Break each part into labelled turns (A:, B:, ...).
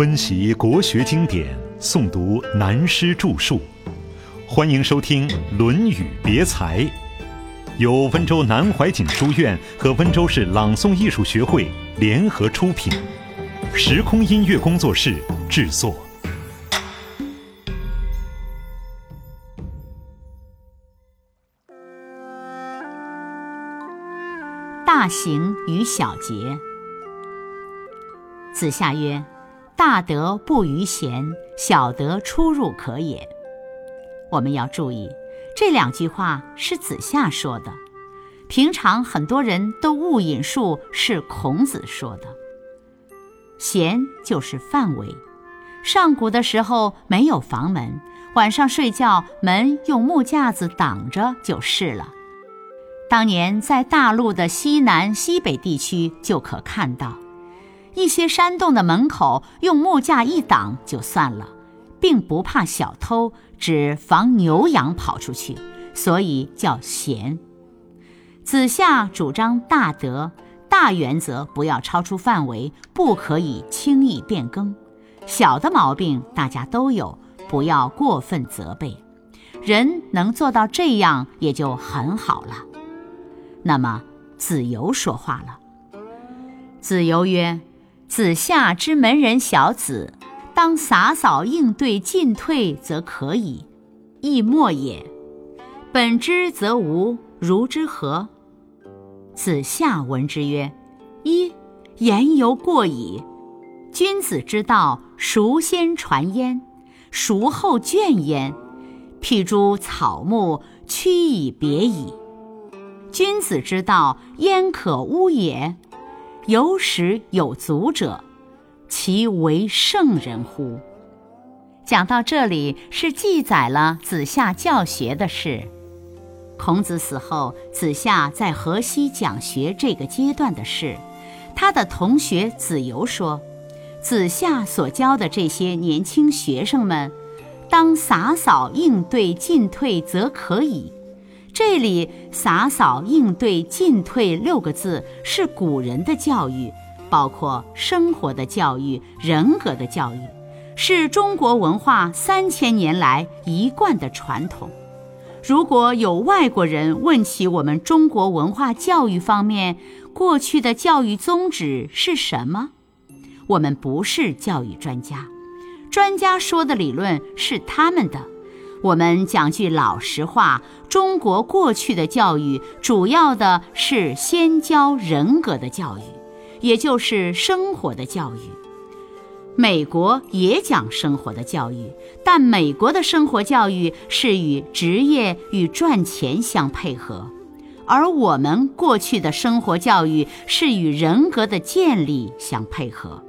A: 温习国学经典，诵读南师著述，欢迎收听《论语别裁》，由温州南怀瑾书院和温州市朗诵艺术学会联合出品，时空音乐工作室制作。
B: 大行与小节。子夏曰：“大德不逾贤，小德出入可也。”我们要注意，这两句话是子夏说的。平常很多人都误引述是孔子说的。贤就是范围。上古的时候没有房门，晚上睡觉门用木架子挡着就是了。当年在大陆的西南、西北地区就可看到，一些山洞的门口用木架一挡就算了，并不怕小偷，只防牛羊跑出去，所以叫贤。子夏主张大德，大原则不要超出范围，不可以轻易变更；小的毛病大家都有，不要过分责备。人能做到这样，也就很好了。那么子游说话了。子游曰：“子夏之门人小子，当洒扫应对进退，则可以，亦莫也。本之则无，如之何？”子夏闻之曰：“一言犹过矣。君子之道，孰先传焉？孰后倦焉？譬诸草木，屈以别矣。”君子之道，焉可污也？有始有足者，其为圣人乎？讲到这里，是记载了子夏教学的事。孔子死后，子夏在河西讲学这个阶段的事。他的同学子游说，子夏所教的这些年轻学生们，当洒扫应对进退，则可以。这里“洒扫应对进退”六个字是古人的教育，包括生活的教育、人格的教育，是中国文化三千年来一贯的传统。如果有外国人问起我们中国文化教育方面过去的教育宗旨是什么，我们不是教育专家，专家说的理论是他们的。我们讲句老实话，中国过去的教育主要的是先教人格的教育，也就是生活的教育。美国也讲生活的教育，但美国的生活教育是与职业与赚钱相配合，而我们过去的生活教育是与人格的建立相配合。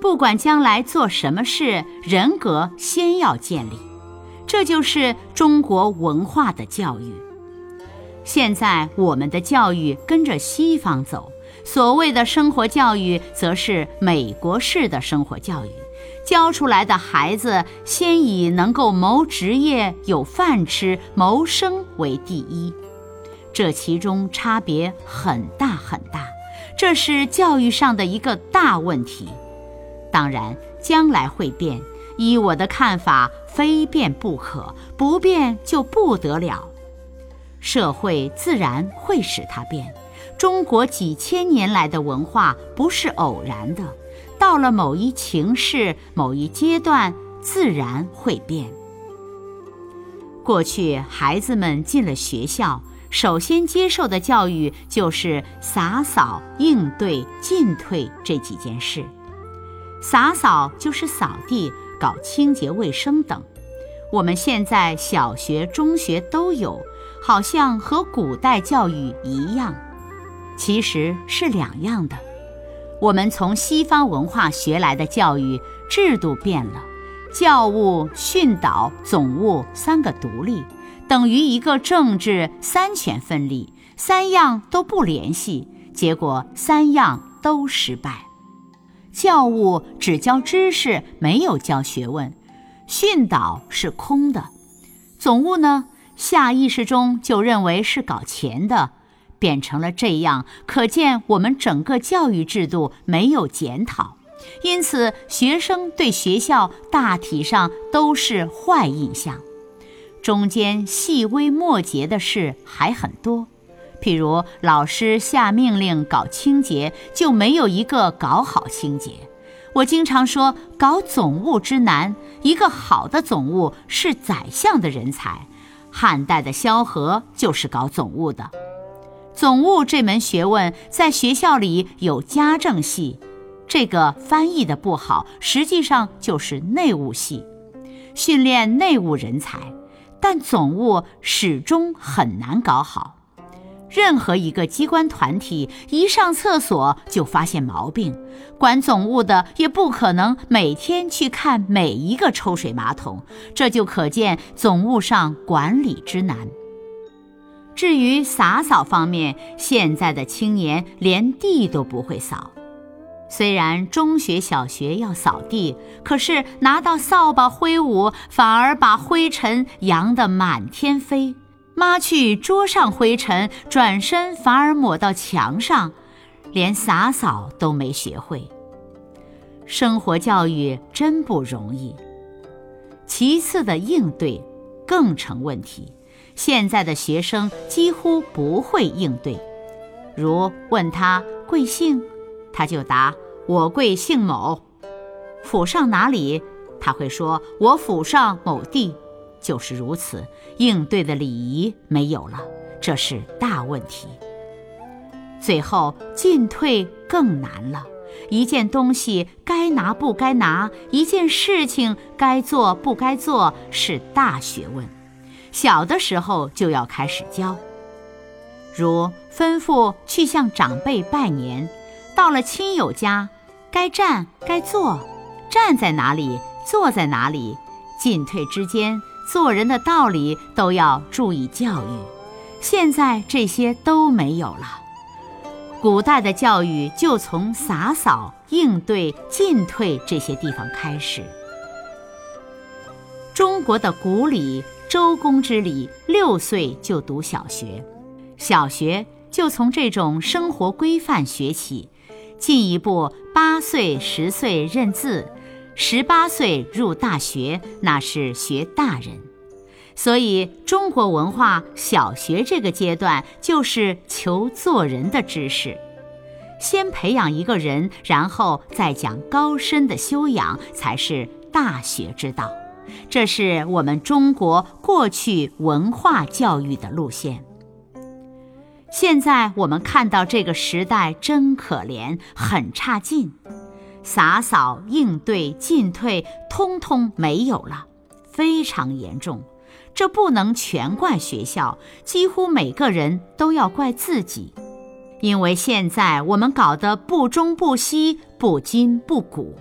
B: 不管将来做什么事，人格先要建立。这就是中国文化的教育。现在我们的教育跟着西方走，所谓的生活教育则是美国式的生活教育，教出来的孩子先以能够谋职业、有饭吃、谋生为第一。这其中差别很大很大，这是教育上的一个大问题。当然，将来会变。依我的看法，非变不可，不变就不得了。社会自然会使它变。中国几千年来的文化不是偶然的，到了某一情势、某一阶段，自然会变。过去孩子们进了学校，首先接受的教育就是洒扫、应对、进退这几件事。洒扫就是扫地。搞清洁卫生等，我们现在小学、中学都有，好像和古代教育一样，其实是两样的。我们从西方文化学来的教育制度变了，教务、训导、总务三个独立，等于一个政治三权分立，三样都不联系，结果三样都失败。教务只教知识，没有教学问；训导是空的；总务呢，下意识中就认为是搞钱的，变成了这样。可见我们整个教育制度没有检讨，因此学生对学校大体上都是坏印象。中间细微末节的事还很多，譬如老师下命令搞清洁，就没有一个搞好清洁。我经常说，搞总务之难，一个好的总务是宰相的人才。汉代的萧何就是搞总务的。总务这门学问在学校里有家政系，这个翻译的不好，实际上就是内务系，训练内务人才。但总务始终很难搞好。任何一个机关团体一上厕所就发现毛病，管总务的也不可能每天去看每一个抽水马桶，这就可见总务上管理之难。至于洒扫方面，现在的青年连地都不会扫。虽然中学、小学要扫地，可是拿到扫把挥舞，反而把灰尘扬得满天飞。抹去桌上灰尘，转身反而抹到墙上，连洒扫都没学会。生活教育真不容易。其次的应对更成问题，现在的学生几乎不会应对。如问他贵姓，他就答我贵姓某；府上哪里，他会说我府上某地。就是如此，应对的礼仪没有了，这是大问题。最后进退更难了，一件东西该拿不该拿，一件事情该做不该做，是大学问。小的时候就要开始教，如吩咐去向长辈拜年，到了亲友家，该站该坐，站在哪里，坐在哪里，进退之间。做人的道理都要注意教育，现在这些都没有了。古代的教育就从洒扫、应对、进退这些地方开始。中国的古礼，周公之礼，六岁就读小学，小学就从这种生活规范学起，进一步八岁、十岁认字。十八岁入大学，那是学大人，所以中国文化小学这个阶段就是求做人的知识，先培养一个人，然后再讲高深的修养，才是大学之道。这是我们中国过去文化教育的路线。现在我们看到这个时代真可怜，很差劲。洒扫、应对、进退，通通没有了，非常严重。这不能全怪学校，几乎每个人都要怪自己，因为现在我们搞得不中不西、不筋不骨。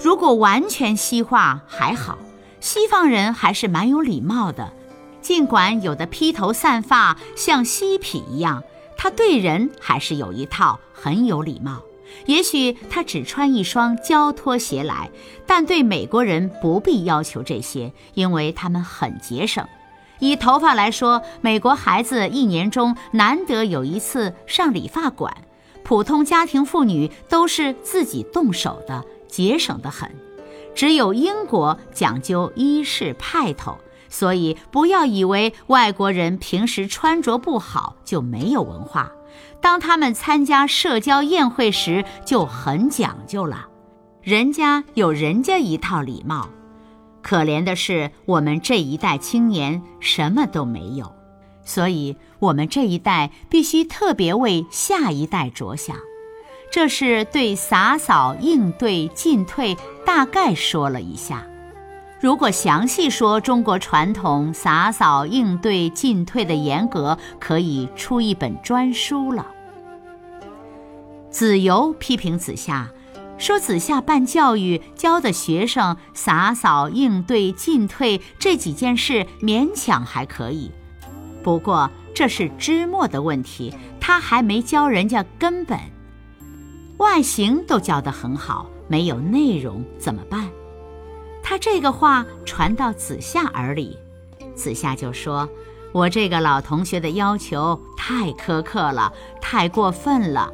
B: 如果完全西化还好，西方人还是蛮有礼貌的，尽管有的披头散发像嬉皮一样，他对人还是有一套，很有礼貌。也许他只穿一双胶拖鞋来，但对美国人不必要求这些，因为他们很节省。以头发来说，美国孩子一年中难得有一次上理发馆，普通家庭妇女都是自己动手的，节省得很。只有英国讲究衣饰派头，所以不要以为外国人平时穿着不好就没有文化。当他们参加社交宴会时，就很讲究了。人家有人家一套礼貌。可怜的是，我们这一代青年什么都没有，所以我们这一代必须特别为下一代着想。这是对洒扫、应对、进退大概说了一下。如果详细说中国传统洒扫、应对、进退的严格，可以出一本专书了。子游批评子夏，说子夏办教育教的学生洒扫、应对、进退这几件事勉强还可以，不过这是芝末的问题，他还没教人家根本。外形都教得很好，没有内容怎么办？这个话传到子夏耳里，子夏就说：“我这个老同学的要求太苛刻了，太过分了。”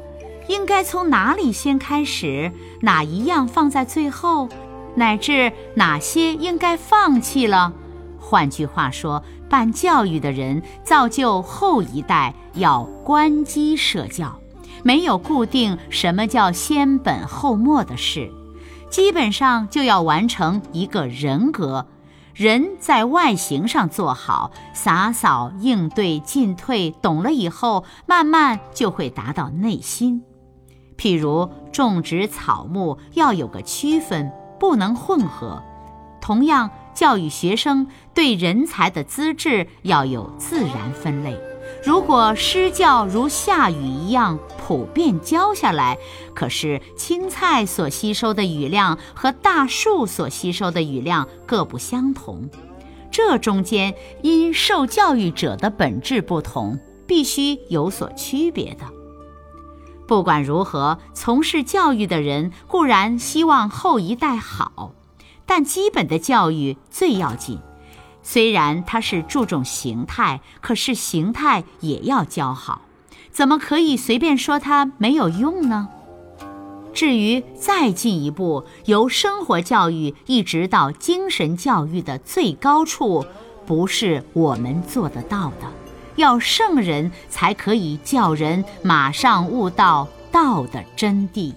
B: 应该从哪里先开始，哪一样放在最后，乃至哪些应该放弃了。换句话说，办教育的人造就后一代要关机设教，没有固定什么叫先本后末的事，基本上就要完成一个人格。人在外形上做好，洒扫应对进退懂了以后，慢慢就会达到内心。譬如种植草木要有个区分，不能混合。同样，教育学生对人才的资质要有自然分类。如果施教如下雨一样普遍浇下来，可是青菜所吸收的雨量和大树所吸收的雨量各不相同，这中间因受教育者的本质不同，必须有所区别的。不管如何，从事教育的人固然希望后一代好，但基本的教育最要紧。虽然他是注重形态，可是形态也要教好，怎么可以随便说它没有用呢？至于再进一步，由生活教育一直到精神教育的最高处，不是我们做得到的，要圣人才可以叫人马上悟到道的真谛。